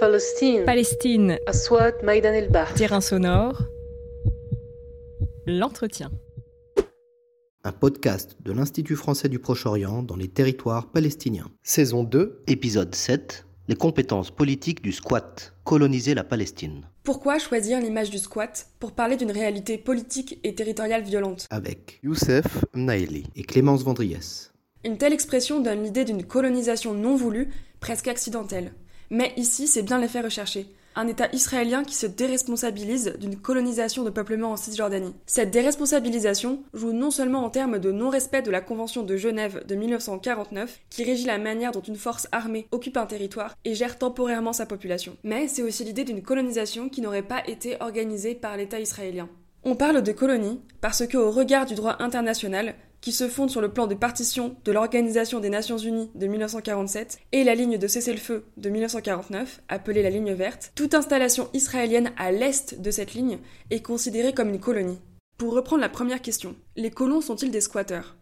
Palestine, Palestine, Aswat Maïdan el Bahr. terrain sonore, l'entretien. un podcast de l'Institut français du Proche-Orient dans les territoires palestiniens. Saison 2, épisode 7, les compétences politiques du squat, coloniser la Palestine, Pourquoi choisir l'image du squat pour parler d'une réalité politique et territoriale violente? Avec Youssef Mnaili et Clémence Vendriès. Une telle expression donne l'idée d'une colonisation non voulue, presque accidentelle. Mais ici, c'est bien l'effet recherché. Un État israélien qui se déresponsabilise d'une colonisation de peuplement en Cisjordanie. Cette déresponsabilisation joue non seulement en termes de non-respect de la Convention de Genève de 1949, qui régit la manière dont une force armée occupe un territoire et gère temporairement sa population, mais c'est aussi l'idée d'une colonisation qui n'aurait pas été organisée par l'État israélien. On parle de colonie parce que, au regard du droit international, qui se fonde sur le plan de partition de l'Organisation des Nations Unies de 1947 et la ligne de cessez-le-feu de 1949, appelée la ligne verte, toute installation israélienne à l'est de cette ligne est considérée comme une colonie. Pour reprendre la première question, les colons sont-ils des squatteurs?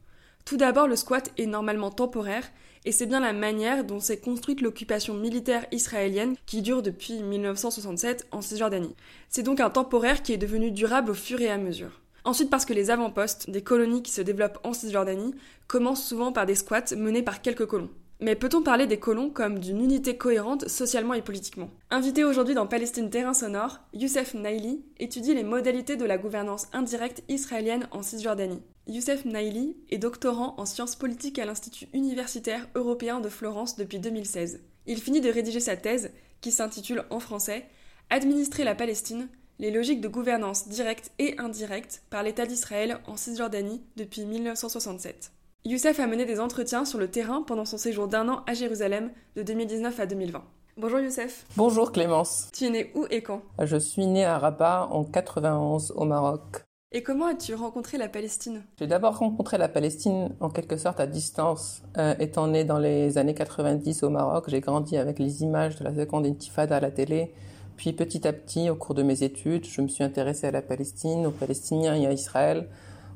Tout d'abord, le squat est normalement temporaire et c'est bien la manière dont s'est construite l'occupation militaire israélienne qui dure depuis 1967 en Cisjordanie. C'est donc un temporaire qui est devenu durable au fur et à mesure. Ensuite parce que les avant-postes des colonies qui se développent en Cisjordanie commencent souvent par des squats menés par quelques colons. Mais peut-on parler des colons comme d'une unité cohérente socialement et politiquement? Invité aujourd'hui dans Palestine Terrain Sonore, Youssef Naili étudie les modalités de la gouvernance indirecte israélienne en Cisjordanie. Youssef Naili est doctorant en sciences politiques à l'Institut universitaire européen de Florence depuis 2016. Il finit de rédiger sa thèse, qui s'intitule en français Administrer la Palestine, les logiques de gouvernance directe et indirecte par l'État d'Israël en Cisjordanie depuis 1967. Youssef a mené des entretiens sur le terrain pendant son séjour d'un an à Jérusalem de 2019 à 2020. Bonjour Youssef, Bonjour Clémence, tu es né où et quand? Je suis né à Rabat en 91 au Maroc. Et comment as-tu rencontré la Palestine? J'ai d'abord rencontré la Palestine en quelque sorte à distance. Euh, étant né dans les années 90 au Maroc, j'ai grandi avec les images de la seconde intifada à la télé. Puis petit à petit, au cours de mes études, je me suis intéressé à la Palestine, aux Palestiniens et à Israël.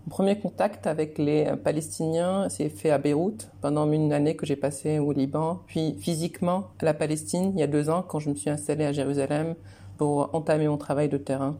Mon premier contact avec les Palestiniens s'est fait à Beyrouth pendant une année que j'ai passée au Liban, puis physiquement à la Palestine il y a deux ans quand je me suis installé à Jérusalem pour entamer mon travail de terrain.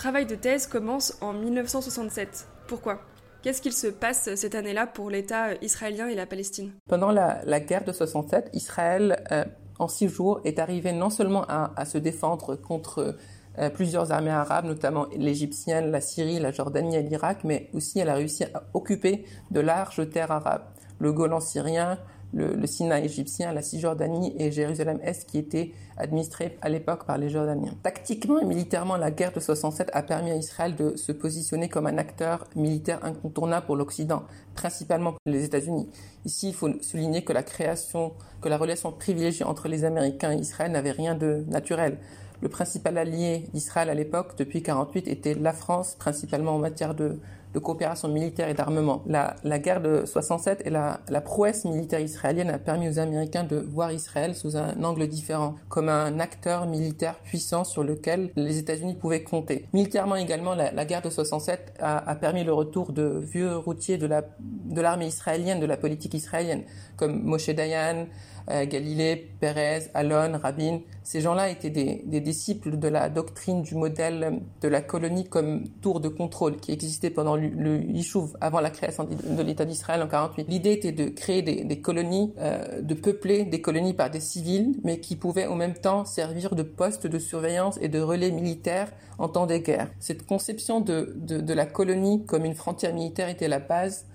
Travail de thèse commence en 1967. Pourquoi? Qu'est-ce qu'il se passe cette année-là pour l'État israélien et la Palestine? Pendant la, guerre de 67, Israël, euh, en six jours, est arrivé non seulement à, à se défendre contre euh, plusieurs armées arabes, notamment l'égyptienne, la Syrie, la Jordanie et l'Irak, mais aussi elle a réussi à occuper de larges terres arabes. Le Golan syrien, le, le Sinaï égyptien, la Cisjordanie et Jérusalem-Est qui étaient administrés à l'époque par les Jordaniens. Tactiquement et militairement, la guerre de 67 a permis à Israël de se positionner comme un acteur militaire incontournable pour l'Occident, principalement pour les États-Unis. Ici, il faut souligner que la création, que la relation privilégiée entre les Américains et Israël n'avait rien de naturel. Le principal allié d'Israël à l'époque, depuis 48, était la France, principalement en matière de, coopération militaire et d'armement. La, guerre de 67 et la, prouesse militaire israélienne a permis aux Américains de voir Israël sous un angle différent, comme un acteur militaire puissant sur lequel les États-Unis pouvaient compter. Militairement également, la, guerre de 67 a, permis le retour de vieux routiers de l'armée israélienne, de la politique israélienne, comme Moshe Dayan, euh, Galilée, Pérez, Alon, Rabin. Ces gens-là étaient des, des, disciples de la doctrine du modèle de la colonie comme tour de contrôle qui existait pendant le, Yishuv, avant la création de l'État d'Israël en 48. L'idée était de créer des, des colonies, euh, de peupler des colonies par des civils, mais qui pouvaient en même temps servir de poste de surveillance et de relais militaires en temps de guerre. Cette conception de, la colonie comme une frontière militaire était la base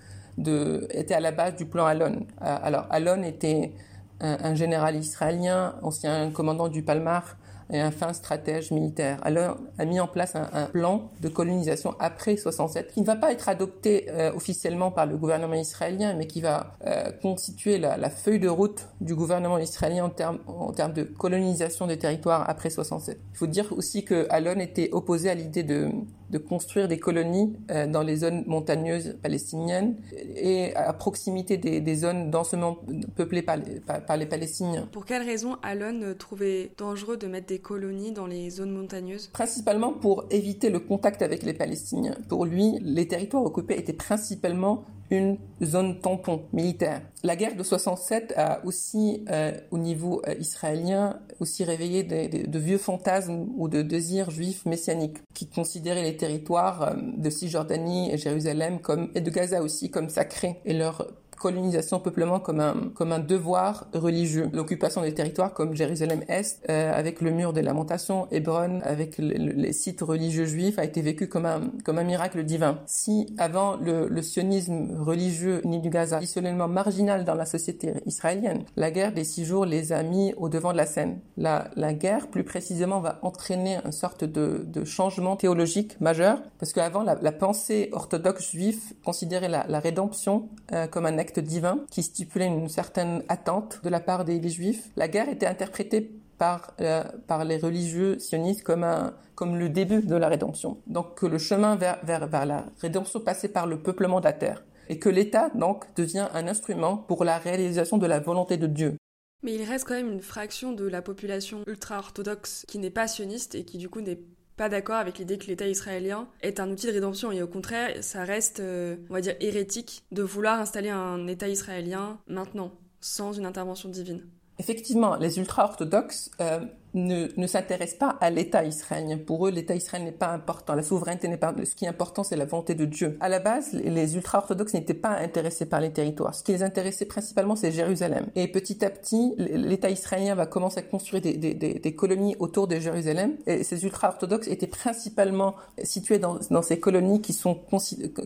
était à la base du plan Alon. Alors Alon était un, général israélien, ancien commandant du Palmar et un fin stratège militaire. Alors, a mis en place un, un, plan de colonisation après 67 qui ne va pas être adopté euh, officiellement par le gouvernement israélien, mais qui va euh, constituer la, la, feuille de route du gouvernement israélien en termes en de colonisation des territoires après 67. Il faut dire aussi que Alon était opposé à l'idée de de construire des colonies euh, dans les zones montagneuses palestiniennes et à proximité des, zones densément peuplées par les, Palestiniens. Pour quelles raisons Alon trouvait dangereux de mettre des colonies dans les zones montagneuses? Principalement pour éviter le contact avec les Palestiniens. Pour lui, les territoires occupés étaient principalement une zone tampon militaire. La guerre de 67 a aussi, euh, au niveau euh, israélien, aussi réveillé de vieux fantasmes ou de désirs juifs messianiques qui considéraient les territoires euh, de Cisjordanie et Jérusalem comme, et de Gaza aussi comme sacrés et leur colonisation, peuplement comme un, comme un devoir religieux. L'occupation des territoires comme Jérusalem-Est, euh, avec le mur des lamentations, Hébron, avec les sites religieux juifs, a été vécu comme un, comme un miracle divin. Si avant le, le sionisme religieux ni du Gaza, isolement marginal dans la société israélienne, la guerre des six jours les a mis au devant de la scène. La, la guerre, plus précisément, va entraîner une sorte de, de changement théologique majeur, parce qu'avant, la, la pensée orthodoxe juive considérait la, la rédemption euh, comme un acte divin qui stipulait une certaine attente de la part des, Juifs. La guerre était interprétée par, euh, par les religieux sionistes comme, un, comme le début de la rédemption. Donc que le chemin vers, vers, vers la rédemption passait par le peuplement de la terre. Et que l'État, donc, devient un instrument pour la réalisation de la volonté de Dieu. Mais il reste quand même une fraction de la population ultra-orthodoxe qui n'est pas sioniste et qui du coup n'est pas d'accord avec l'idée que l'État israélien est un outil de rédemption et au contraire, ça reste, euh, on va dire, hérétique de vouloir installer un État israélien maintenant, sans une intervention divine. Effectivement, les ultra-orthodoxes euh, ne, ne s'intéressent pas à l'État israélien. Pour eux, l'État israélien n'est pas important, la souveraineté n'est pas. Ce qui est important, c'est la volonté de Dieu. À la base, les ultra-orthodoxes n'étaient pas intéressés par les territoires. Ce qui les intéressait principalement, c'est Jérusalem. Et petit à petit, l'État israélien va commencer à construire des, des, des, colonies autour de Jérusalem. Et ces ultra-orthodoxes étaient principalement situés dans, dans, ces colonies qui sont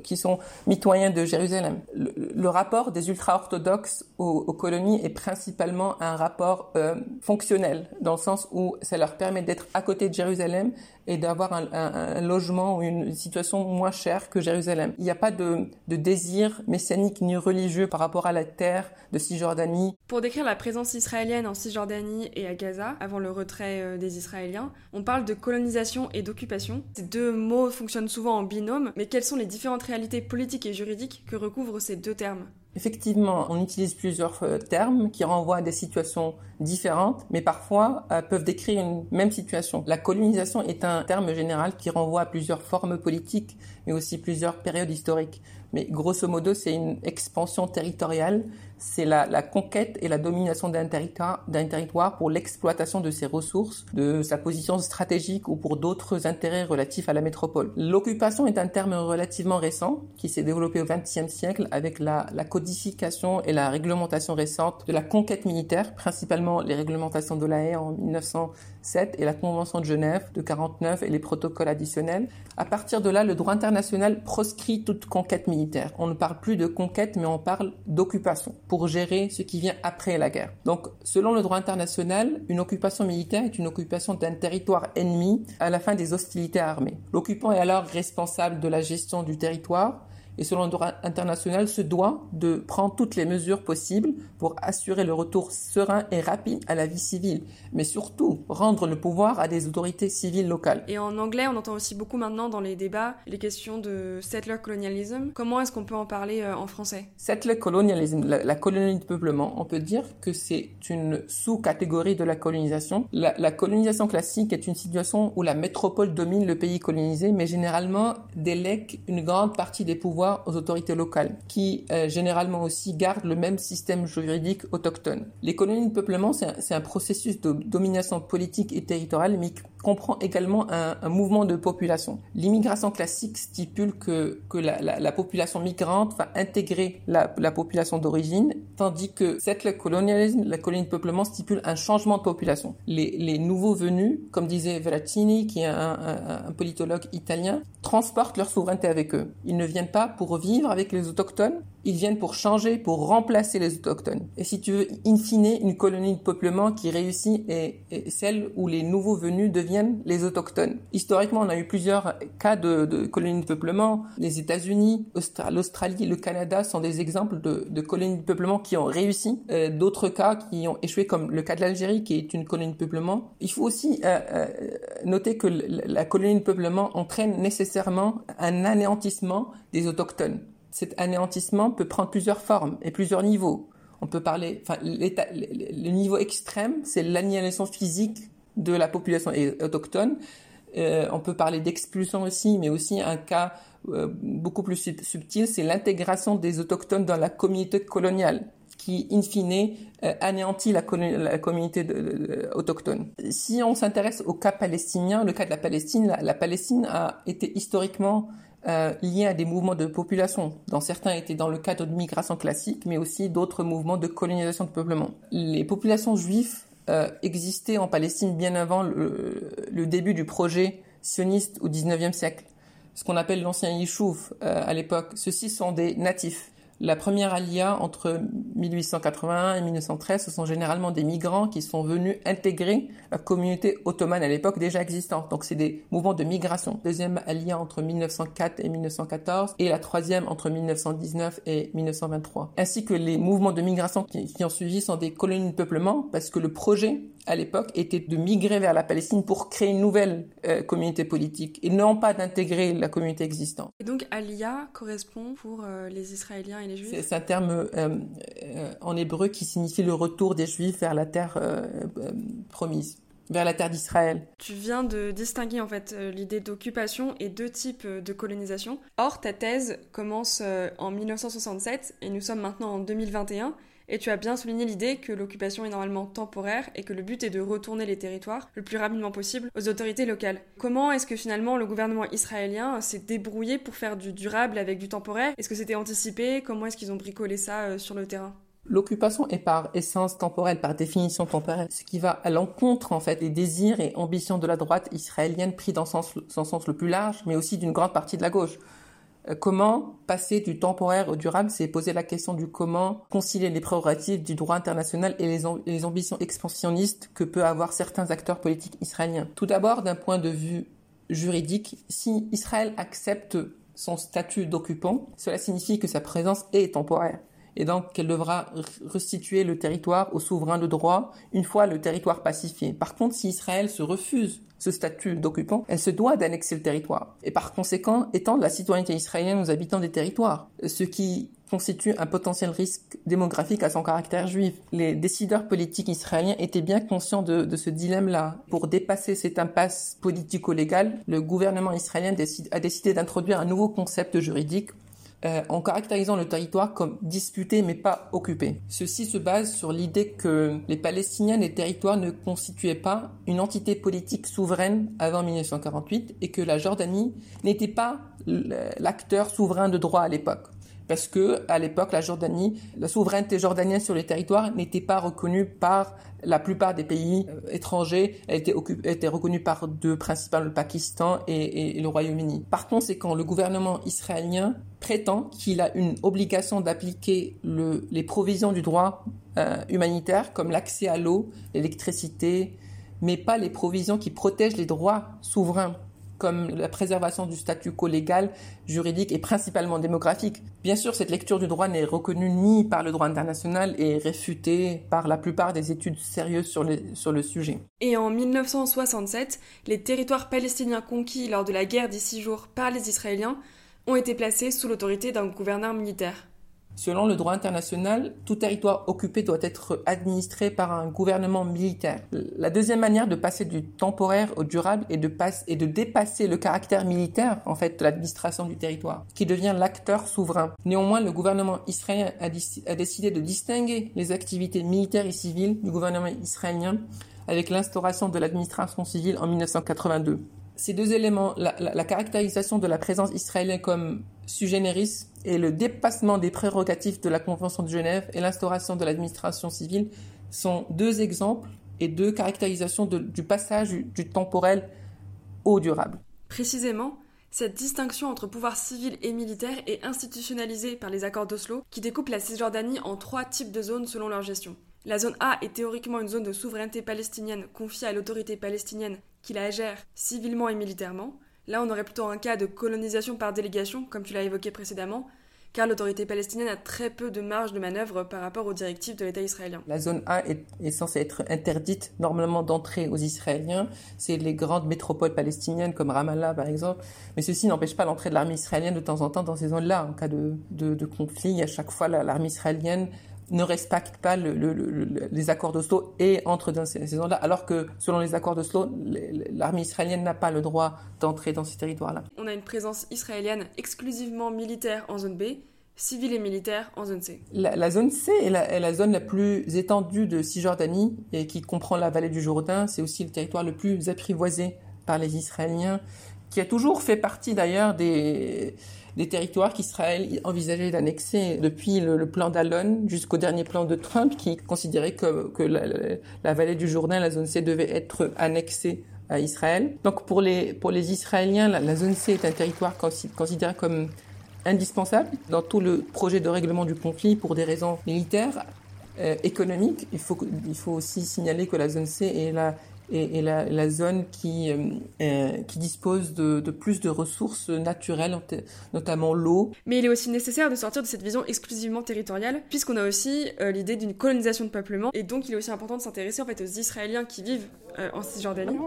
qui sont mitoyens de Jérusalem. Le, le rapport des ultra-orthodoxes aux, aux, colonies est principalement un rapport euh, fonctionnel, dans le sens où ça leur permet d'être à côté de Jérusalem et d'avoir un, logement ou une situation moins chère que Jérusalem. Il n'y a pas de, désir messianique ni religieux par rapport à la terre de Cisjordanie. Pour décrire la présence israélienne en Cisjordanie et à Gaza, avant le retrait euh, des Israéliens, on parle de colonisation et d'occupation. Ces deux mots fonctionnent souvent en binôme, mais quelles sont les différentes réalités politiques et juridiques que recouvrent ces deux termes? Effectivement, on utilise plusieurs euh, termes qui renvoient à des situations différentes, mais parfois euh, peuvent décrire une même situation. La colonisation est un terme général qui renvoie à plusieurs formes politiques, mais aussi plusieurs périodes historiques. Mais grosso modo, c'est une expansion territoriale c'est la, conquête et la domination d'un territoire, pour l'exploitation de ses ressources, de sa position stratégique ou pour d'autres intérêts relatifs à la métropole. L'occupation est un terme relativement récent qui s'est développé au XXe siècle avec la, codification et la réglementation récente de la conquête militaire, principalement les réglementations de la haie en 1907 et la Convention de Genève de 49 et les protocoles additionnels. À partir de là, le droit international proscrit toute conquête militaire. On ne parle plus de conquête, mais on parle d'occupation pour gérer ce qui vient après la guerre. Donc, selon le droit international, une occupation militaire est une occupation d'un territoire ennemi à la fin des hostilités armées. L'occupant est alors responsable de la gestion du territoire et selon le droit international se doit de prendre toutes les mesures possibles pour assurer le retour serein et rapide à la vie civile, mais surtout rendre le pouvoir à des autorités civiles locales. Et en anglais, on entend aussi beaucoup maintenant dans les débats les questions de settler colonialism. Comment est-ce qu'on peut en parler euh, en français? Settler colonialism, la, colonie de peuplement, on peut dire que c'est une sous-catégorie de la colonisation. La, la colonisation classique est une situation où la métropole domine le pays colonisé, mais généralement délègue une grande partie des pouvoirs aux autorités locales, qui euh, généralement aussi gardent le même système juridique autochtone. Les colonies de peuplement, c'est un, processus de domination politique et territoriale, mais comprend également un, mouvement de population. L'immigration classique stipule que, que la, population migrante va intégrer la, population d'origine, tandis que cette colonialisme, la colonie de peuplement, stipule un changement de population. Les, nouveaux venus, comme disait Veracini, qui est un, un politologue italien, transportent leur souveraineté avec eux. Ils ne viennent pas pour vivre avec les autochtones, ils viennent pour changer, pour remplacer les autochtones. Et si tu veux, in fine, une colonie de peuplement qui réussit est, celle où les nouveaux venus deviennent les autochtones. Historiquement, on a eu plusieurs cas de, colonies de peuplement. Les États-Unis, l'Australie, le Canada sont des exemples de, de colonies de peuplement qui ont réussi. Euh, D'autres cas qui ont échoué, comme le cas de l'Algérie, qui est une colonie de peuplement. Il faut aussi euh, euh, noter que la colonie de peuplement entraîne nécessairement un anéantissement des autochtones cet anéantissement peut prendre plusieurs formes et plusieurs niveaux. On peut parler, enfin, le niveau extrême, c'est l'annihilation physique de la population autochtone. Euh, on peut parler d'expulsion aussi, mais aussi un cas euh, beaucoup plus subtil, c'est l'intégration des autochtones dans la communauté coloniale, qui, in fine, euh, anéantit la, communauté autochtone. Si on s'intéresse au cas palestinien, le cas de la Palestine, la Palestine a été historiquement euh, à des mouvements de population, dont certains étaient dans le cadre de migration classique, mais aussi d'autres mouvements de colonisation de peuplement. Les populations juives euh, existaient en Palestine bien avant le, début du projet sioniste au XIXe siècle, ce qu'on appelle l'ancien Yishuv euh, à l'époque. Ceux-ci sont des natifs. La première alia entre 1881 et 1913, ce sont généralement des migrants qui sont venus intégrer la communauté ottomane à l'époque déjà existante. Donc c'est des mouvements de migration. Deuxième alia entre 1904 et 1914 et la troisième entre 1919 et 1923. Ainsi que les mouvements de migration qui, qui ont suivi sont des colonies de peuplement parce que le projet à l'époque était de migrer vers la Palestine pour créer une nouvelle euh, communauté politique et non pas d'intégrer la communauté existante. Et donc Aliyah correspond pour euh, les Israéliens et les Juifs? C'est un terme euh, en hébreu qui signifie le retour des Juifs vers la terre promise vers la terre d'Israël. Tu viens de distinguer en fait l'idée d'occupation et deux types de colonisation. Or, ta thèse commence en 1967 et nous sommes maintenant en 2021 et tu as bien souligné l'idée que l'occupation est normalement temporaire et que le but est de retourner les territoires le plus rapidement possible aux autorités locales. Comment est-ce que finalement le gouvernement israélien s'est débrouillé pour faire du durable avec du temporaire? Est-ce que c'était anticipé? Comment est-ce qu'ils ont bricolé ça euh, sur le terrain? L'occupation est par essence temporelle, par définition temporelle, ce qui va à l'encontre en fait des désirs et ambitions de la droite israélienne pris dans son sens le plus large, mais aussi d'une grande partie de la gauche. Euh, comment passer du temporaire au durable, c'est poser la question du comment concilier les prérogatives du droit international et les, ambitions expansionnistes que peuvent avoir certains acteurs politiques israéliens. Tout d'abord, d'un point de vue juridique, si Israël accepte son statut d'occupant, cela signifie que sa présence est temporaire et donc qu'elle devra restituer le territoire aux souverains de droit une fois le territoire pacifié. Par contre, si Israël se refuse ce statut d'occupant, elle se doit d'annexer le territoire et par conséquent étendre la citoyenneté israélienne aux habitants des territoires, ce qui constitue un potentiel risque démographique à son caractère juif. Les décideurs politiques israéliens étaient bien conscients de, ce dilemme-là. Pour dépasser cette impasse politico-légale, le gouvernement israélien a décidé d'introduire un nouveau concept juridique euh, en caractérisant le territoire comme disputé mais pas occupé. Ceci se base sur l'idée que les Palestiniens des territoires ne constituaient pas une entité politique souveraine avant 1948 et que la Jordanie n'était pas l'acteur souverain de droit à l'époque parce que à l'époque la Jordanie, la souveraineté jordanienne sur les territoires n'était pas reconnue par la plupart des pays euh, étrangers. Elle était, reconnue par deux principales, le Pakistan et, le Royaume-Uni. Par conséquent, le gouvernement israélien prétend qu'il a une obligation d'appliquer le, les provisions du droit euh, humanitaire comme l'accès à l'eau, l'électricité, mais pas les provisions qui protègent les droits souverains comme la préservation du statu quo légal, juridique et principalement démographique. Bien sûr, cette lecture du droit n'est reconnue ni par le droit international et réfutée par la plupart des études sérieuses sur le, sur le sujet. Et en 1967, les territoires palestiniens conquis lors de la guerre des six jours par les Israéliens ont été placés sous l'autorité d'un gouverneur militaire. Selon le droit international, tout territoire occupé doit être administré par un gouvernement militaire. La deuxième manière de passer du temporaire au durable est de, dépasser le caractère militaire, en fait, de l'administration du territoire, qui devient l'acteur souverain. Néanmoins, le gouvernement israélien a, a décidé de distinguer les activités militaires et civiles du gouvernement israélien avec l'instauration de l'administration civile en 1982 ces deux éléments, la, caractérisation de la présence israélienne comme sugénéris et le dépassement des prérogatives de la Convention de Genève et l'instauration de l'administration civile sont deux exemples et deux caractérisations du passage du, temporel au durable. Précisément, Cette distinction entre pouvoir civil et militaire est institutionnalisée par les accords d'Oslo qui découpent la Cisjordanie en trois types de zones selon leur gestion. La zone A est théoriquement une zone de souveraineté palestinienne confiée à l'autorité palestinienne qui la gère civilement et militairement. Là, on aurait plutôt un cas de colonisation par délégation, comme tu l'as évoqué précédemment, car l'autorité palestinienne a très peu de marge de manœuvre par rapport aux directives de l'État israélien. La zone A est, censée être interdite normalement d'entrée aux Israéliens. C'est les grandes métropoles palestiniennes comme Ramallah par exemple. Mais ceci n'empêche pas l'entrée de l'armée israélienne de temps en temps dans ces zones-là. En cas de, de, conflit, à chaque fois l'armée israélienne ne respecte pas les accords d'Oslo et entre dans ces, zones-là, alors que selon les accords d'Oslo, l'armée israélienne n'a pas le droit d'entrer dans ces territoires-là. On a une présence israélienne exclusivement militaire en zone B, civile et militaire en zone C. La, zone C est la, zone la plus étendue de Cisjordanie et qui comprend la vallée du Jourdain. C'est aussi le territoire le plus apprivoisé par les Israéliens, qui a toujours fait partie d'ailleurs des des territoires qu'Israël envisageait d'annexer depuis le, plan d'Alon jusqu'au dernier plan de Trump qui considérait que, que la, vallée du Jourdain, la zone C, devait être annexée à Israël. Donc pour les, pour les Israéliens, la, zone C est un territoire considéré comme indispensable dans tout le projet de règlement du conflit pour des raisons militaires, euh, économiques. Il faut, il faut aussi signaler que la zone C est la et, la, la, zone qui, euh, euh, qui dispose de, de, plus de ressources naturelles, notamment l'eau. Mais il est aussi nécessaire de sortir de cette vision exclusivement territoriale, puisqu'on a aussi euh, l'idée d'une colonisation de peuplement, et donc il est aussi important de s'intéresser en fait aux Israéliens qui vivent en Cisjordanie.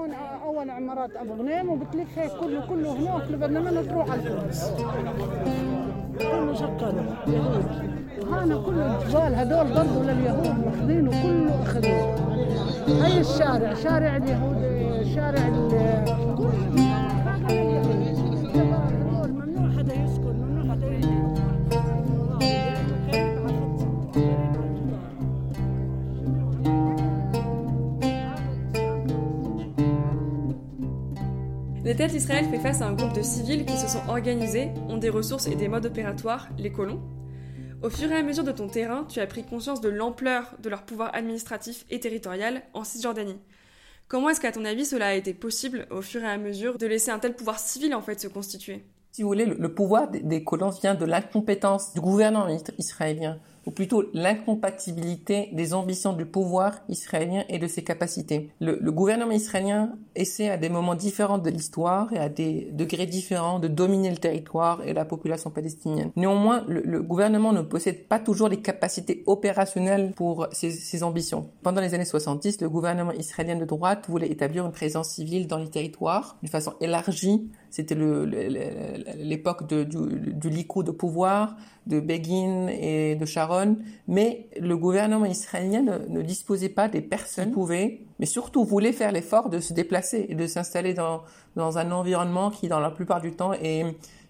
L'État d'Israël fait face à un groupe de civils qui se sont organisés, ont des ressources et des modes opératoires, les colons, au fur et à mesure de ton terrain, tu as pris conscience de l'ampleur de leur pouvoir administratif et territorial en Cisjordanie. Comment est-ce qu'à ton avis cela a été possible au fur et à mesure de laisser un tel pouvoir civil en fait se constituer? Si vous voulez, le pouvoir des colons vient de l'incompétence du gouvernement israélien ou plutôt l'incompatibilité des ambitions du pouvoir israélien et de ses capacités. Le, gouvernement israélien essaie à des moments différents de l'histoire et à des degrés différents de dominer le territoire et la population palestinienne. Néanmoins, le, gouvernement ne possède pas toujours les capacités opérationnelles pour ses, ses, ambitions. Pendant les années 70, le gouvernement israélien de droite voulait établir une présence civile dans les territoires d'une façon élargie. C'était l'époque du, du de pouvoir, de Begin et de Sharon, mais le gouvernement israélien ne, disposait pas des personnes qui pouvaient, mais surtout voulait faire l'effort de se déplacer et de s'installer dans, dans un environnement qui, dans la plupart du temps, est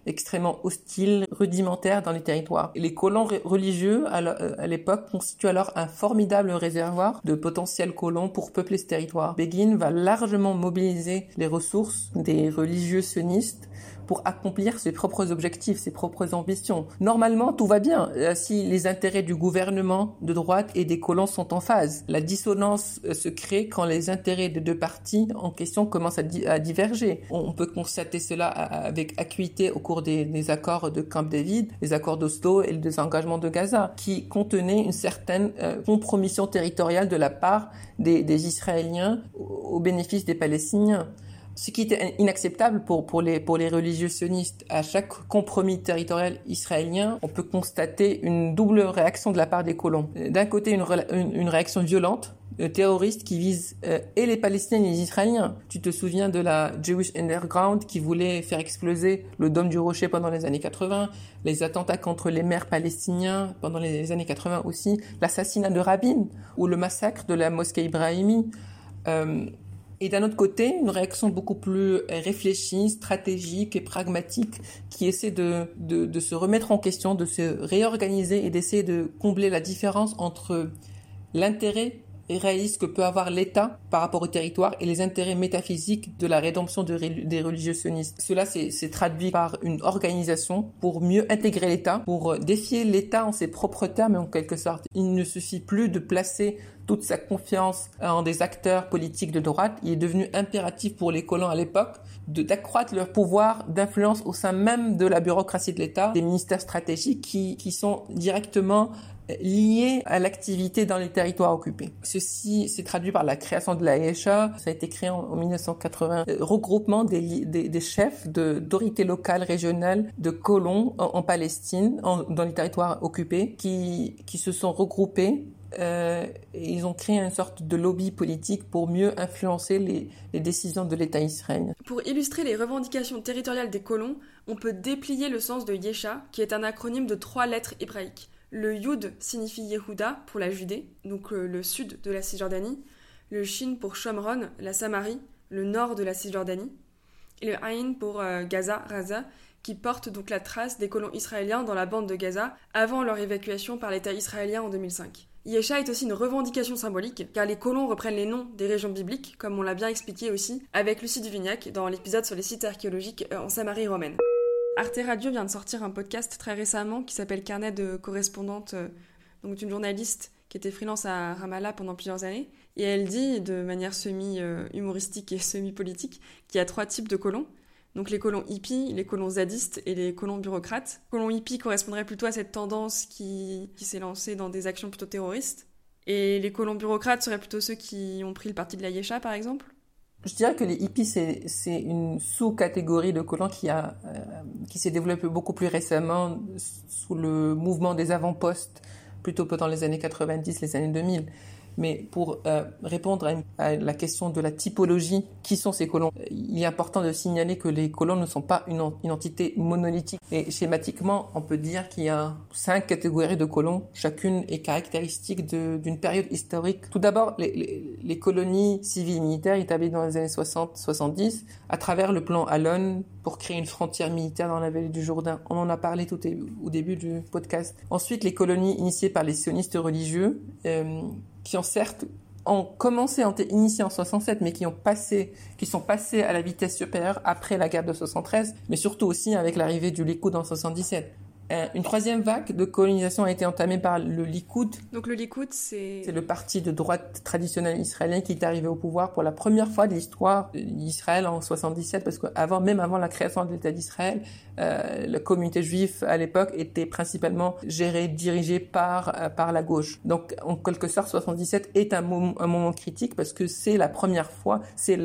extrêmement hostile, rudimentaire dans les territoires. Les colons religieux, à l'époque, constituent alors un formidable réservoir de potentiels colons pour peupler ce territoire. Begin va largement mobiliser les ressources des religieux sionistes pour accomplir ses propres objectifs, ses propres ambitions. Normalement, tout va bien euh, si les intérêts du gouvernement de droite et des colons sont en phase. La dissonance euh, se crée quand les intérêts des deux parties en question commencent à, diverger. On peut constater cela avec acuité au cours des, accords de Camp David, les accords d'Oslo et le désengagement de Gaza, qui contenaient une certaine euh, compromission territoriale de la part des Israéliens au bénéfice des Palestiniens ce qui était inacceptable pour, pour, les, pour les religieux sionistes. À chaque compromis territorial israélien, on peut constater une double réaction de la part des colons. D'un côté, une, une, réaction violente, euh, terroriste qui vise euh, et les Palestiniens et les Israéliens. Tu te souviens de la Jewish Underground qui voulait faire exploser le dôme du rocher pendant les années 80, les attentats contre les maires palestiniens pendant les années 80 aussi, l'assassinat de Rabin ou le massacre de la mosquée Ibrahimi. Euh, et d'un autre côté, une réaction beaucoup plus réfléchie, stratégique et pragmatique qui essaie de, de, de se remettre en question, de se réorganiser et d'essayer de combler la différence entre l'intérêt réaliste que peut avoir l'État par rapport au territoire et les intérêts métaphysiques de la rédemption des religieux sionistes. Cela s'est traduit par une organisation pour mieux intégrer l'État, pour défier l'État en ses propres termes en quelque sorte. Il ne suffit plus de placer toute sa confiance en des acteurs politiques de droite. Il est devenu impératif pour les colons à l'époque d'accroître leur pouvoir d'influence au sein même de la bureaucratie de l'État, des ministères stratégiques qui, qui sont directement liés à l'activité dans les territoires occupés. Ceci s'est traduit par la création de la Ça a été créé en, 1980, euh, regroupement des, des, des chefs d'autorités locales, régionales, de colons en, Palestine, dans les territoires occupés, qui, qui se sont regroupés euh, ils ont créé une sorte de lobby politique pour mieux influencer les, décisions de l'État israélien. Pour illustrer les revendications territoriales des colons, on peut déplier le sens de Yesha, qui est un acronyme de trois lettres hébraïques. Le Yud signifie Yehuda pour la Judée, donc euh, le sud de la Cisjordanie. Le Shin pour Shomron, la Samarie, le nord de la Cisjordanie. Et le Ain pour euh, Gaza, Raza, qui porte donc la trace des colons israéliens dans la bande de Gaza avant leur évacuation par l'État israélien en 2005. Yesha est aussi une revendication symbolique, car les colons reprennent les noms des régions bibliques, comme on l'a bien expliqué aussi avec Lucie Duvignac dans l'épisode sur les sites archéologiques euh, en Samarie romaine. Arte Radio vient de sortir un podcast très récemment qui s'appelle Carnet de correspondante, euh, donc d'une journaliste qui était freelance à Ramallah pendant plusieurs années, et elle dit de manière semi-humoristique et semi-politique qu'il y a trois types de colons. Donc les colons hippies, les colons zadistes et les colons bureaucrates. Les colons hippies correspondraient plutôt à cette tendance qui, s'est lancée dans des actions plutôt terroristes. Et les colons bureaucrates seraient plutôt ceux qui ont pris le parti de la Yesha, par exemple Je dirais que les hippies, c'est une sous-catégorie de colons qui, a, euh, qui s'est développée beaucoup plus récemment sous le mouvement des avant-postes, plutôt dans les années 90, les années 2000. Mais pour euh, répondre à, la question de la typologie, qui sont ces colons Il est important de signaler que les colons ne sont pas une, entité monolithique. Et schématiquement, on peut dire qu'il y a cinq catégories de colons. Chacune est caractéristique d'une période historique. Tout d'abord, les, les, colonies civiles militaires établies dans les années 60-70 à travers le plan Allen pour créer une frontière militaire dans la vallée du Jourdain. On en a parlé tout au début du podcast. Ensuite, les colonies initiées par les sionistes religieux. Euh, qui ont certes ont commencé, ont été initiés en 67, mais qui ont passé, qui sont passés à la vitesse supérieure après la guerre de 73, mais surtout aussi avec l'arrivée du Likoud en 77. Euh, une troisième vague de colonisation a été entamée par le Likoud. Donc le Likoud, c'est... C'est le parti de droite traditionnel israélien qui est arrivé au pouvoir pour la première fois de l'histoire d'Israël en 77, parce qu'avant, même avant la création de l'État d'Israël, euh, la communauté juive à l'époque était principalement gérée, dirigée par, euh, par la gauche. Donc en quelque sorte, 77 est un, moment, un moment critique parce que c'est la première fois, c'est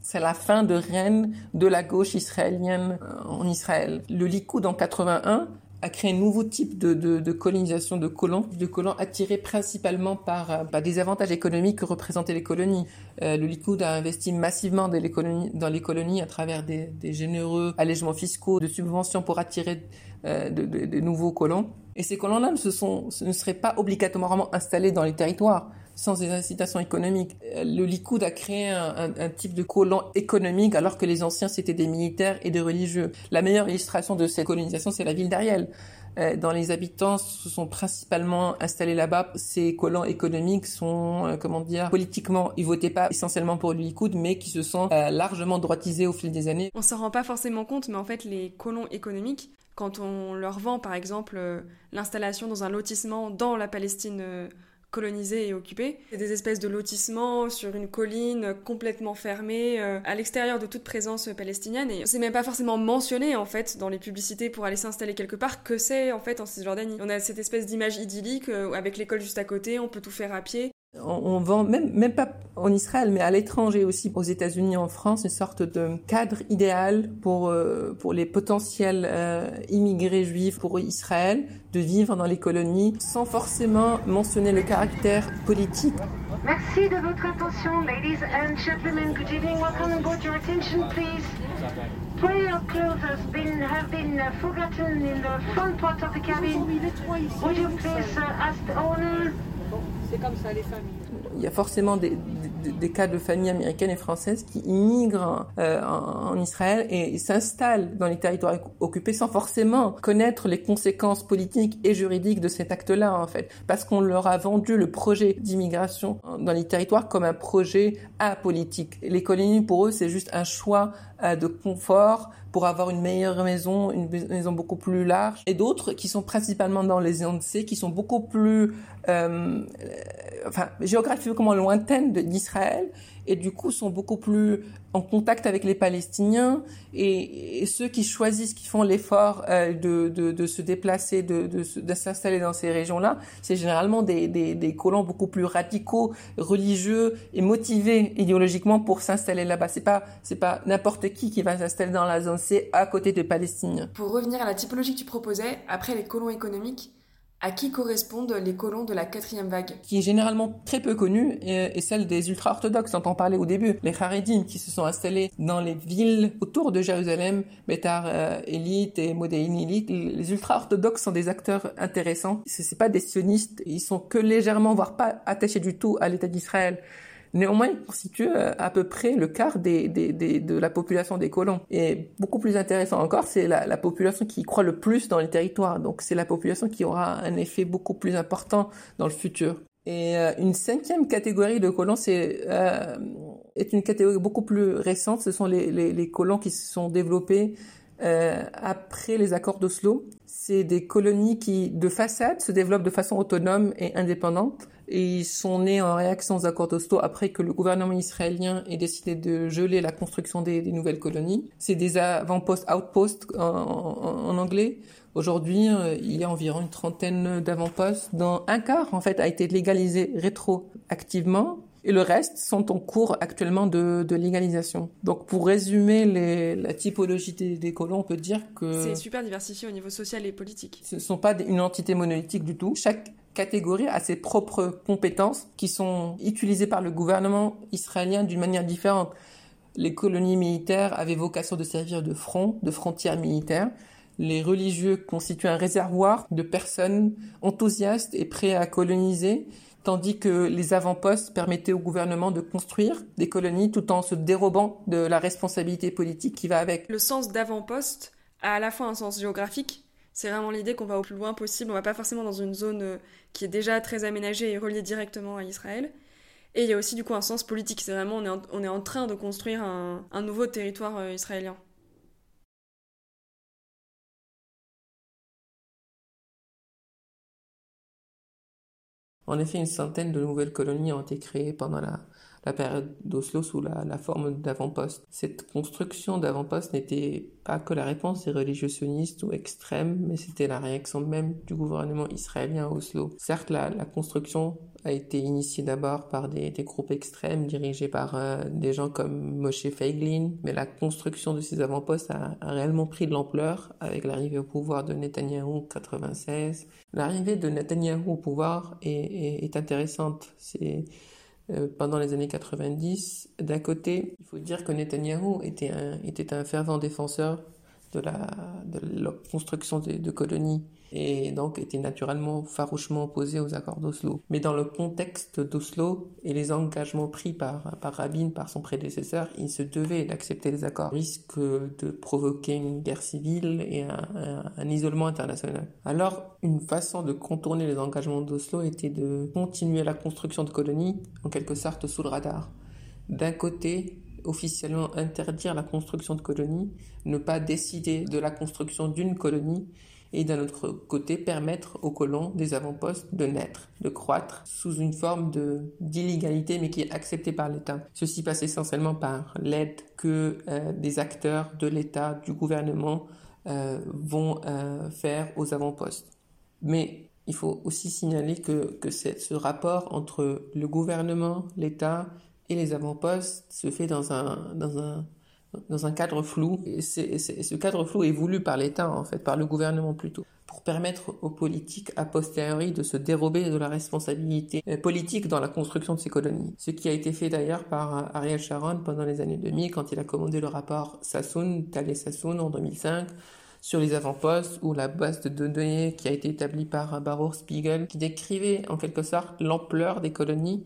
c'est la fin de règne de la gauche israélienne en Israël. Le Likoud en 81 a créé un nouveau type de, de, colonisation de colons, de colons attirés principalement par, euh, des avantages économiques que représentaient les colonies. Euh, le Likoud a investi massivement dans les colonies, dans les colonies à travers des, généreux allègements fiscaux, de subventions pour attirer euh, de, de, nouveaux colons. Et ces colons-là ne, ne seraient pas obligatoirement installés dans les territoires sans des incitations économiques. Euh, le Likoud a créé un, type de colon économique alors que les anciens c'était des militaires et des religieux. La meilleure illustration de cette colonisation, c'est la ville d'Ariel. Euh, dans les habitants se sont principalement installés là-bas. Ces colons économiques sont, euh, comment dire, politiquement, ils votaient pas essentiellement pour le Likoud, mais qui se sont largement droitisés au fil des années. On s'en rend pas forcément compte, mais en fait, les colons économiques, quand on leur vend, par exemple, l'installation dans un lotissement dans la Palestine colonisés et occupés. C'est des espèces de lotissements sur une colline complètement fermée, euh, à l'extérieur de toute présence palestinienne. Et c'est même pas forcément mentionné en fait dans les publicités pour aller s'installer quelque part que c'est en fait en Cisjordanie. On a cette espèce d'image idyllique euh, avec l'école juste à côté, on peut tout faire à pied. On, vend même, même pas en Israël, mais à l'étranger aussi, aux États-Unis, en France, une sorte de cadre idéal pour euh, pour les potentiels euh, immigrés juifs pour Israël de vivre dans les colonies, sans forcément mentionner le caractère politique. Merci de votre attention, ladies and gentlemen. Good evening. Welcome on board. Your attention, please. Of clothes has been have been uh, forgotten in the front part of the cabin. Would you please uh, ask the owner? Il y a forcément des, des, cas de familles américaines et françaises qui immigrent euh, en, Israël et, s'installent dans les territoires occupés sans forcément connaître les conséquences politiques et juridiques de cet acte-là, en fait, parce qu'on leur a vendu le projet d'immigration dans les territoires comme un projet apolitique. Les colonies, pour eux, c'est juste un choix euh, de confort pour avoir une meilleure maison, une maison beaucoup plus large, et d'autres qui sont principalement dans les zones C, qui sont beaucoup plus, enfin, géographiquement lointaines d'Israël, et du coup sont beaucoup plus en contact avec les Palestiniens et, ceux qui choisissent, qui font l'effort euh, de, de, de, se déplacer, de, de, s'installer dans ces régions-là, c'est généralement des, des, des, colons beaucoup plus radicaux, religieux et motivés idéologiquement pour s'installer là-bas. C'est pas c'est pas n'importe qui qui va s'installer dans la zone C à côté des Palestiniens. Pour revenir à la typologie que tu proposais, après les colons économiques, à qui correspondent les colons de la quatrième vague Qui est généralement très peu connue est celle des ultra-orthodoxes dont on parlait au début. Les Haredim qui se sont installés dans les villes autour de Jérusalem, Betar euh, Elite et Modéine Elite. Les ultra-orthodoxes sont des acteurs intéressants. Ce pas des sionistes. Ils sont que légèrement, voire pas attachés du tout à l'État d'Israël. Néanmoins, il constitue euh, à peu près le quart des, des, des, de la population des colons. Et beaucoup plus intéressant encore, c'est la, la, population qui croit le plus dans les territoires. Donc c'est la population qui aura un effet beaucoup plus important dans le futur. Et euh, une cinquième catégorie de colons, c'est euh, est une catégorie beaucoup plus récente. Ce sont les, les, les colons qui se sont développés euh, après les accords d'Oslo. C'est des colonies qui, de façade, se développent de façon autonome et indépendante. Et ils sont nés en réaction aux accords d'Oslo après que le gouvernement israélien ait décidé de geler la construction des, nouvelles colonies. C'est des avant-postes, outposts en, en, anglais. Aujourd'hui, euh, il y a environ une trentaine d'avant-postes, dont un quart, en fait, a été légalisé rétroactivement et le reste sont en cours actuellement de, de légalisation. Donc pour résumer les, la typologie des, des, colons, on peut dire que... C'est super diversifié au niveau social et politique. Ce ne sont pas une entité monolithique du tout. Chaque catégorie a ses propres compétences qui sont utilisées par le gouvernement israélien d'une manière différente. Les colonies militaires avaient vocation de servir de front, de frontière militaire. Les religieux constituent un réservoir de personnes enthousiastes et prêts à coloniser tandis que les avant-postes permettaient au gouvernement de construire des colonies tout en se dérobant de la responsabilité politique qui va avec. Le sens d'avant-poste a à la fois un sens géographique, c'est vraiment l'idée qu'on va au plus loin possible, on va pas forcément dans une zone euh, qui est déjà très aménagée et reliée directement à Israël. Et il y a aussi du coup un sens politique, c'est vraiment on est, en, on est en train de construire un, nouveau territoire euh, israélien. En effet, une centaine de nouvelles colonies ont été créées pendant la, la période d'Oslo sous la, forme d'avant-poste. Cette construction d'avant-poste n'était pas que la réponse des religieux sionistes ou extrêmes, mais c'était la réaction même du gouvernement israélien à Oslo. Certes, la, construction a été initiée d'abord par des, groupes extrêmes dirigés par euh, des gens comme Moshe Feiglin, mais la construction de ces avant-postes a, réellement pris de l'ampleur avec l'arrivée au pouvoir de Netanyahou 96. L'arrivée de Netanyahou au pouvoir est, est, intéressante. C'est pendant les années 90. D'un côté, il faut dire que Netanyahou était un, fervent défenseur de la, construction de, colonies et donc était naturellement farouchement opposé aux accords d'Oslo. Mais dans le contexte d'Oslo et les engagements pris par, par Rabin, par son prédécesseur, il se devait d'accepter les accords, risque de provoquer une guerre civile et un, un, un, isolement international. Alors, une façon de contourner les engagements d'Oslo était de continuer la construction de colonies, en quelque sorte sous le radar. D'un côté, officiellement interdire la construction de colonies, ne pas décider de la construction d'une colonie et d'un autre côté permettre aux colons des avant-postes de naître, de croître sous une forme de d'illégalité mais qui est acceptée par l'État. Ceci passe essentiellement par l'aide que euh, des acteurs de l'État, du gouvernement euh, vont euh, faire aux avant-postes. Mais il faut aussi signaler que, que ce rapport entre le gouvernement, l'État et les avant-postes se fait dans un, dans un, dans un cadre flou. Et, ce cadre flou est voulu par l'État, en fait, par le gouvernement plutôt, pour permettre aux politiques a posteriori de se dérober de la responsabilité euh, politique dans la construction de ces colonies. Ce qui a été fait d'ailleurs par Ariel Sharon pendant les années 2000 quand il a commandé le rapport Sassoon, Talé Sassoon en 2005 sur les avant-postes ou la base de données qui a été établie par Baruch Spiegel qui décrivait en quelque sorte l'ampleur des colonies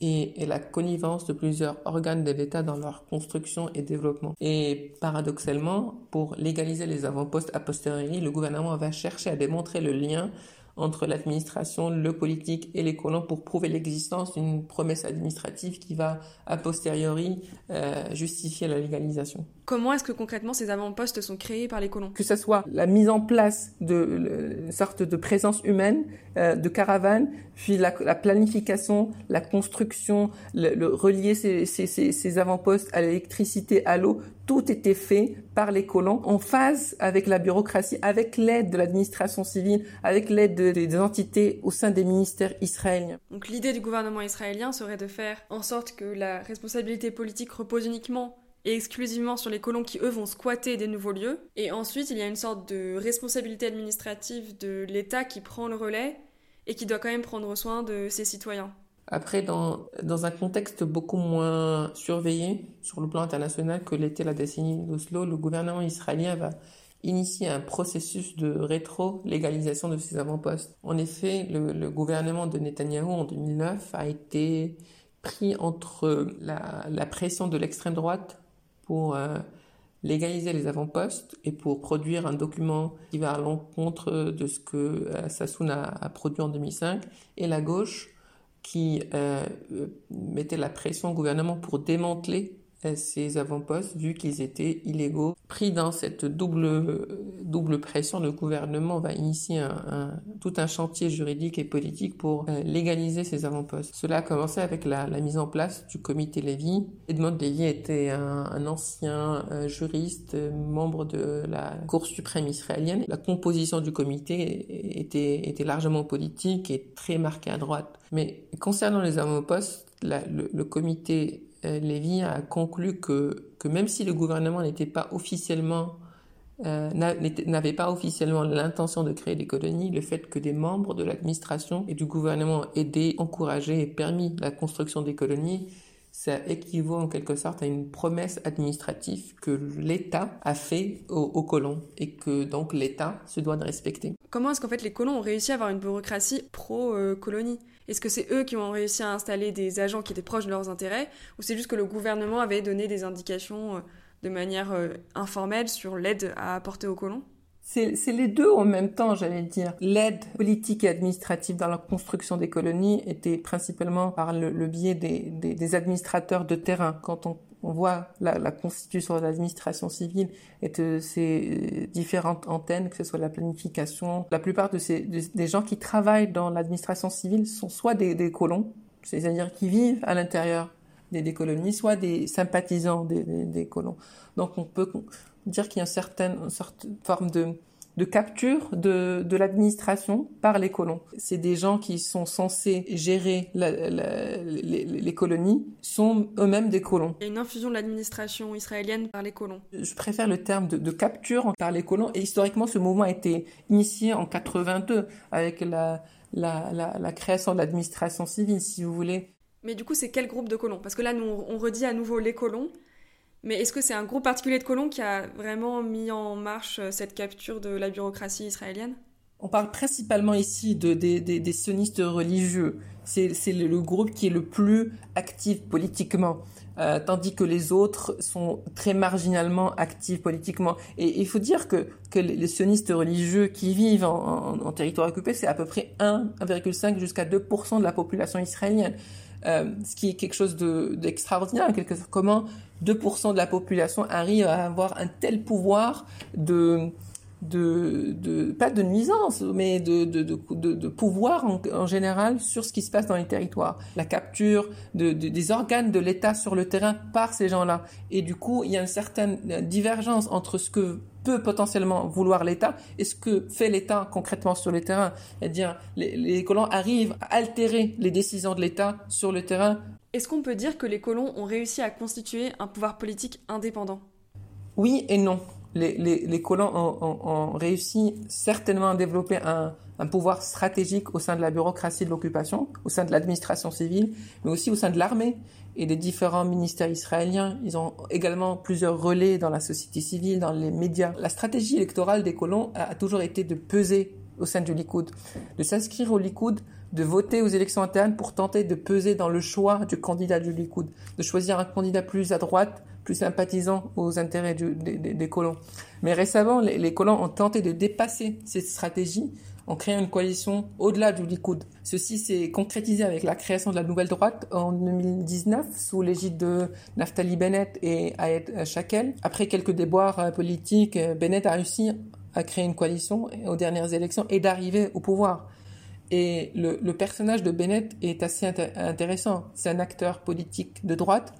et, la connivence de plusieurs organes de l'État dans leur construction et développement. Et paradoxalement, pour légaliser les avant-postes a posteriori, le gouvernement va chercher à démontrer le lien entre l'administration, le politique et les colons pour prouver l'existence d'une promesse administrative qui va a posteriori euh, justifier la légalisation. Comment est-ce que concrètement ces avant-postes sont créés par les colons? Que ce soit la mise en place de sorte de présence humaine, euh, de caravanes, puis la, planification, la construction, le, relier ces, ces, ces avant-postes à l'électricité, à l'eau, tout était fait par les colons en phase avec la bureaucratie, avec l'aide de l'administration civile, avec l'aide des entités au sein des ministères israéliens. Donc l'idée du gouvernement israélien serait de faire en sorte que la responsabilité politique repose uniquement et exclusivement sur les colons qui, eux, vont squatter des nouveaux lieux. Et ensuite, il y a une sorte de responsabilité administrative de l'État qui prend le relais et qui doit quand même prendre soin de ses citoyens. Après, dans, un contexte beaucoup moins surveillé sur le plan international que l'était la décennie d'Oslo, le gouvernement israélien va initier un processus de rétro-légalisation de ses avant-postes. En effet, le, gouvernement de Netanyahou en 2009 a été pris entre la pression de l'extrême droite pour euh, légaliser les avant-postes et pour produire un document qui va à l'encontre de ce que euh, Sassoon a, produit en 2005, et la gauche qui euh, mettait la pression au gouvernement pour démanteler ces avant-postes vu qu'ils étaient illégaux. Pris dans cette double, double pression, le gouvernement va initier un, tout un chantier juridique et politique pour euh, légaliser ces avant-postes. Cela a commencé avec la, mise en place du comité Lévy. Edmond Lévy était un, ancien euh, juriste, membre de la Cour suprême israélienne. La composition du comité était, était largement politique et très marquée à droite. Mais concernant les avant-postes, le, comité euh, Lévy a conclu que, que même si le gouvernement n'était pas officiellement euh, n'avait pas officiellement l'intention de créer des colonies, le fait que des membres de l'administration et du gouvernement aidé, encouragé et permis la construction des colonies, ça équivaut en quelque sorte à une promesse administrative que l'État a fait aux, aux, colons et que donc l'État se doit de respecter. Comment est-ce qu'en fait les colons ont réussi à avoir une bureaucratie pro-colonie est-ce que c'est eux qui ont réussi à installer des agents qui étaient proches de leurs intérêts ou c'est juste que le gouvernement avait donné des indications euh, de manière euh, informelle sur l'aide à apporter aux colons? C'est les deux en même temps, j'allais dire. L'aide politique et administrative dans la construction des colonies était principalement par le, biais des, des, administrateurs de terrain. Quand on on voit la, la constitution de l'administration civile et de ces différentes antennes, que ce soit la planification. La plupart de ces des gens qui travaillent dans l'administration civile sont soit des, colons, c'est-à-dire qui vivent à l'intérieur des, colonies, soit des sympathisants des, des colons. Donc on peut dire qu'il y a une certaine, une certaine forme de de capture de, de l'administration par les colons. C'est des gens qui sont censés gérer la, les, les, colonies, sont eux-mêmes des colons. Il y a une infusion de l'administration israélienne par les colons. Je préfère le terme de, de, capture par les colons. Et historiquement, ce mouvement a été initié en 82 avec la, la, la, la création de l'administration civile, si vous voulez. Mais du coup, c'est quel groupe de colons? Parce que là, nous, on redit à nouveau les colons. Mais est-ce que c'est un groupe particulier de colons qui a vraiment mis en marche euh, cette capture de la bureaucratie israélienne? On parle principalement ici de, des sionistes religieux. C'est le, groupe qui est le plus actif politiquement. Euh, tandis que les autres sont très marginalement actifs politiquement. Et il faut dire que, que les, sionistes religieux qui vivent en, territoire occupé, c'est à peu près 1,5 jusqu'à 2% de la population israélienne. Euh, ce qui est quelque chose d'extraordinaire, quelque comment 2% de la population arrive à avoir un tel pouvoir de, de, de pas de nuisance, mais de, de, de, pouvoir en, général sur ce qui se passe dans les territoires. La capture de, des organes de l'État sur le terrain par ces gens-là. Et du coup, il y a une certaine divergence entre ce que peut potentiellement vouloir l'État et ce que fait l'État concrètement sur le terrain. C'est-à-dire, les, les colons arrivent à altérer les décisions de l'État sur le terrain est-ce qu'on peut dire que les colons ont réussi à constituer un pouvoir politique indépendant? Oui et non. Les, colons ont, réussi certainement à développer un, pouvoir stratégique au sein de la bureaucratie de l'occupation, au sein de l'administration civile, mais aussi au sein de l'armée et des différents ministères israéliens. Ils ont également plusieurs relais dans la société civile, dans les médias. La stratégie électorale des colons a, toujours été de peser au sein du Likoud, de s'inscrire au Likoud de voter aux élections internes pour tenter de peser dans le choix du candidat du Likoud, de choisir un candidat plus à droite, plus sympathisant aux intérêts des, colons. Mais récemment, les, colons ont tenté de dépasser cette stratégie en créant une coalition au-delà du Likoud. Ceci s'est concrétisé avec la création de la nouvelle droite en 2019 sous l'égide de Naftali Bennett et Ayed Shakel. Après quelques déboires euh, politiques, euh, Bennett a réussi à créer une coalition aux dernières élections et d'arriver au pouvoir. Et le, personnage de Bennett est assez intéressant. C'est un acteur politique de droite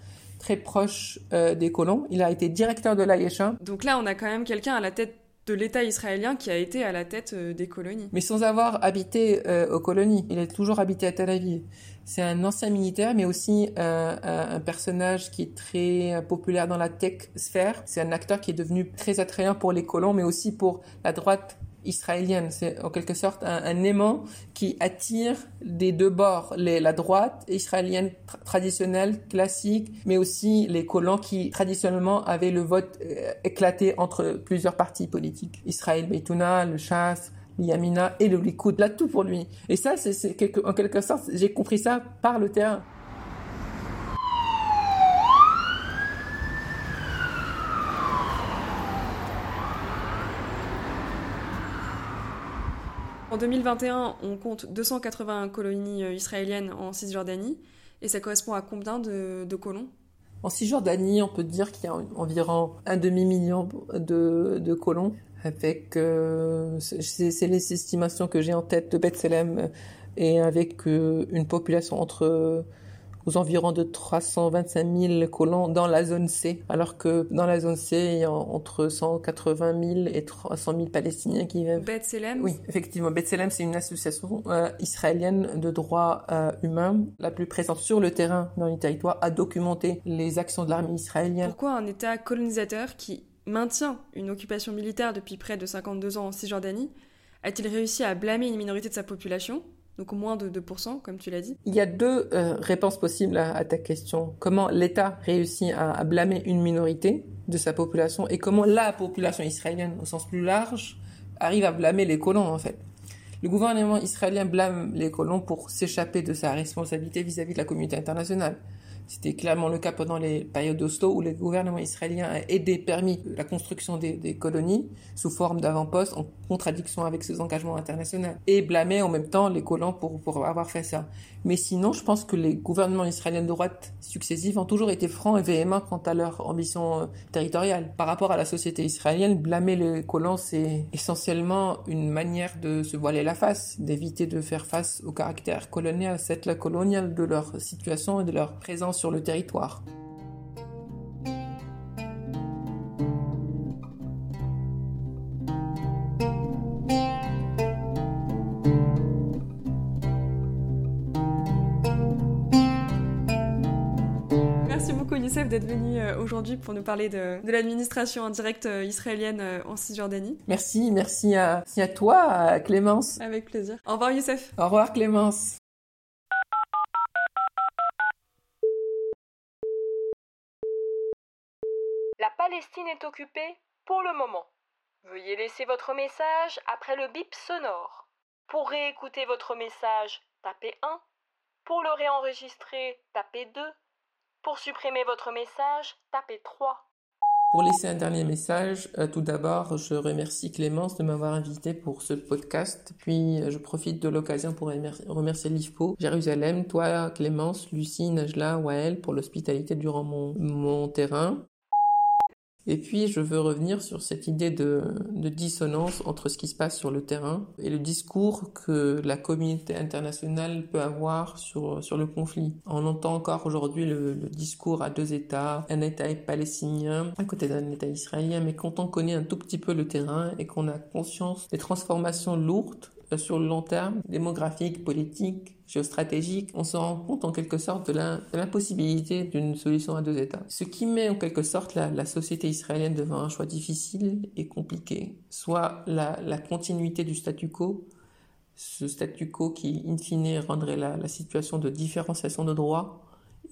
très proche euh, des colons. Il a été directeur de l'Aïecha. Donc là, on a quand même quelqu'un à la tête de l'État israélien qui a été à la tête euh, des colonies. Mais sans avoir habité euh, aux colonies. Il a toujours habité à Tel Aviv. C'est un ancien militaire, mais aussi un personnage qui est très populaire dans la tech sphère. C'est un acteur qui est devenu très attrayant pour les colons, mais aussi pour la droite israélienne. C'est en quelque sorte un, aimant qui attire des deux bords, la droite israélienne traditionnelle, classique, mais aussi les colons qui traditionnellement avaient le vote euh, éclaté entre plusieurs partis politiques. Israël Beitouna, le Chasse, Yamina et le Likoud. Là, tout pour lui. Et ça, c'est en quelque sorte, j'ai compris ça par le terrain. En 2021, on compte 281 colonies euh, israéliennes en Cisjordanie. Et ça correspond à combien de, colons? En Cisjordanie, on peut dire qu'il y a environ un demi-million de, colons. Avec, euh, c'est les estimations que j'ai en tête de Bethlehem, et avec euh, une population entre aux environs de 325 000 colons dans la zone C, alors que dans la zone C, il y a entre 180 000 et 300 000 Palestiniens qui vivent. Bethlehem Oui, effectivement. Bethlehem, c'est une association euh, israélienne de droits euh, humains, la plus présente sur le terrain dans les territoires, à documenter les actions de l'armée israélienne. Pourquoi un État colonisateur qui maintient une occupation militaire depuis près de 52 ans en Cisjordanie a-t-il réussi à blâmer une minorité de sa population? Donc moins de 2%, comme tu l'as dit. Il y a deux euh, réponses possibles à, ta question. Comment l'État réussit à, blâmer une minorité de sa population et comment la population israélienne, au sens plus large, arrive à blâmer les colons, en fait? Le gouvernement israélien blâme les colons pour s'échapper de sa responsabilité vis-à-vis -vis de la communauté internationale. C'était clairement le cas pendant les périodes d'Oslo où le gouvernement israélien a aidé, permis la construction des, colonies sous forme d'avant-poste en contradiction avec ses engagements internationaux et blâmait en même temps les colons pour, pour avoir fait ça. Mais sinon, je pense que les gouvernements israéliens de droite successifs ont toujours été francs et véhéments quant à leur ambition euh, territoriale. Par rapport à la société israélienne, blâmer les colons, c'est essentiellement une manière de se voiler la face, d'éviter de faire face au caractère colonial, cette la colonial de leur situation et de leur présence sur le territoire. Merci beaucoup Youssef d'être venu euh, aujourd'hui pour nous parler de, l'administration indirecte euh, israélienne euh, en Cisjordanie. Merci, merci à, merci à toi Clémence. Avec plaisir. Au revoir Youssef. Au revoir Clémence. Palestine est occupée pour le moment. Veuillez laisser votre message après le bip sonore. Pour réécouter votre message, tapez 1. Pour le réenregistrer, tapez 2. Pour supprimer votre message, tapez 3. Pour laisser un dernier message, euh, tout d'abord, je remercie Clémence de m'avoir invité pour ce podcast. Puis, euh, je profite de l'occasion pour remercier l'IFPO, Jérusalem, toi, Clémence, Lucie, Najla, Wael pour l'hospitalité durant mon, mon terrain. Et puis, je veux revenir sur cette idée de, dissonance entre ce qui se passe sur le terrain et le discours que la communauté internationale peut avoir sur, sur le conflit. On entend encore aujourd'hui le, discours à deux États, un État palestinien à côté d'un État israélien, mais quand on connaît un tout petit peu le terrain et qu'on a conscience des transformations lourdes sur le long terme, démographique, politique, géostratégique, on se rend compte en quelque sorte de l'impossibilité d'une solution à deux États. Ce qui met en quelque sorte la, société israélienne devant un choix difficile et compliqué. Soit la, continuité du statu quo, ce statu quo qui, in fine, rendrait la, situation de différenciation de droits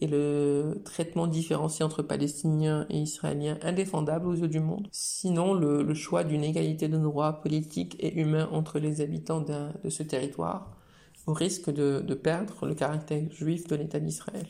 et le traitement différencié entre Palestiniens et Israéliens indéfendable aux yeux du monde. Sinon, le, choix d'une égalité de droits politiques et humains entre les habitants de ce territoire au risque de, de perdre le caractère juif de l'État d'Israël.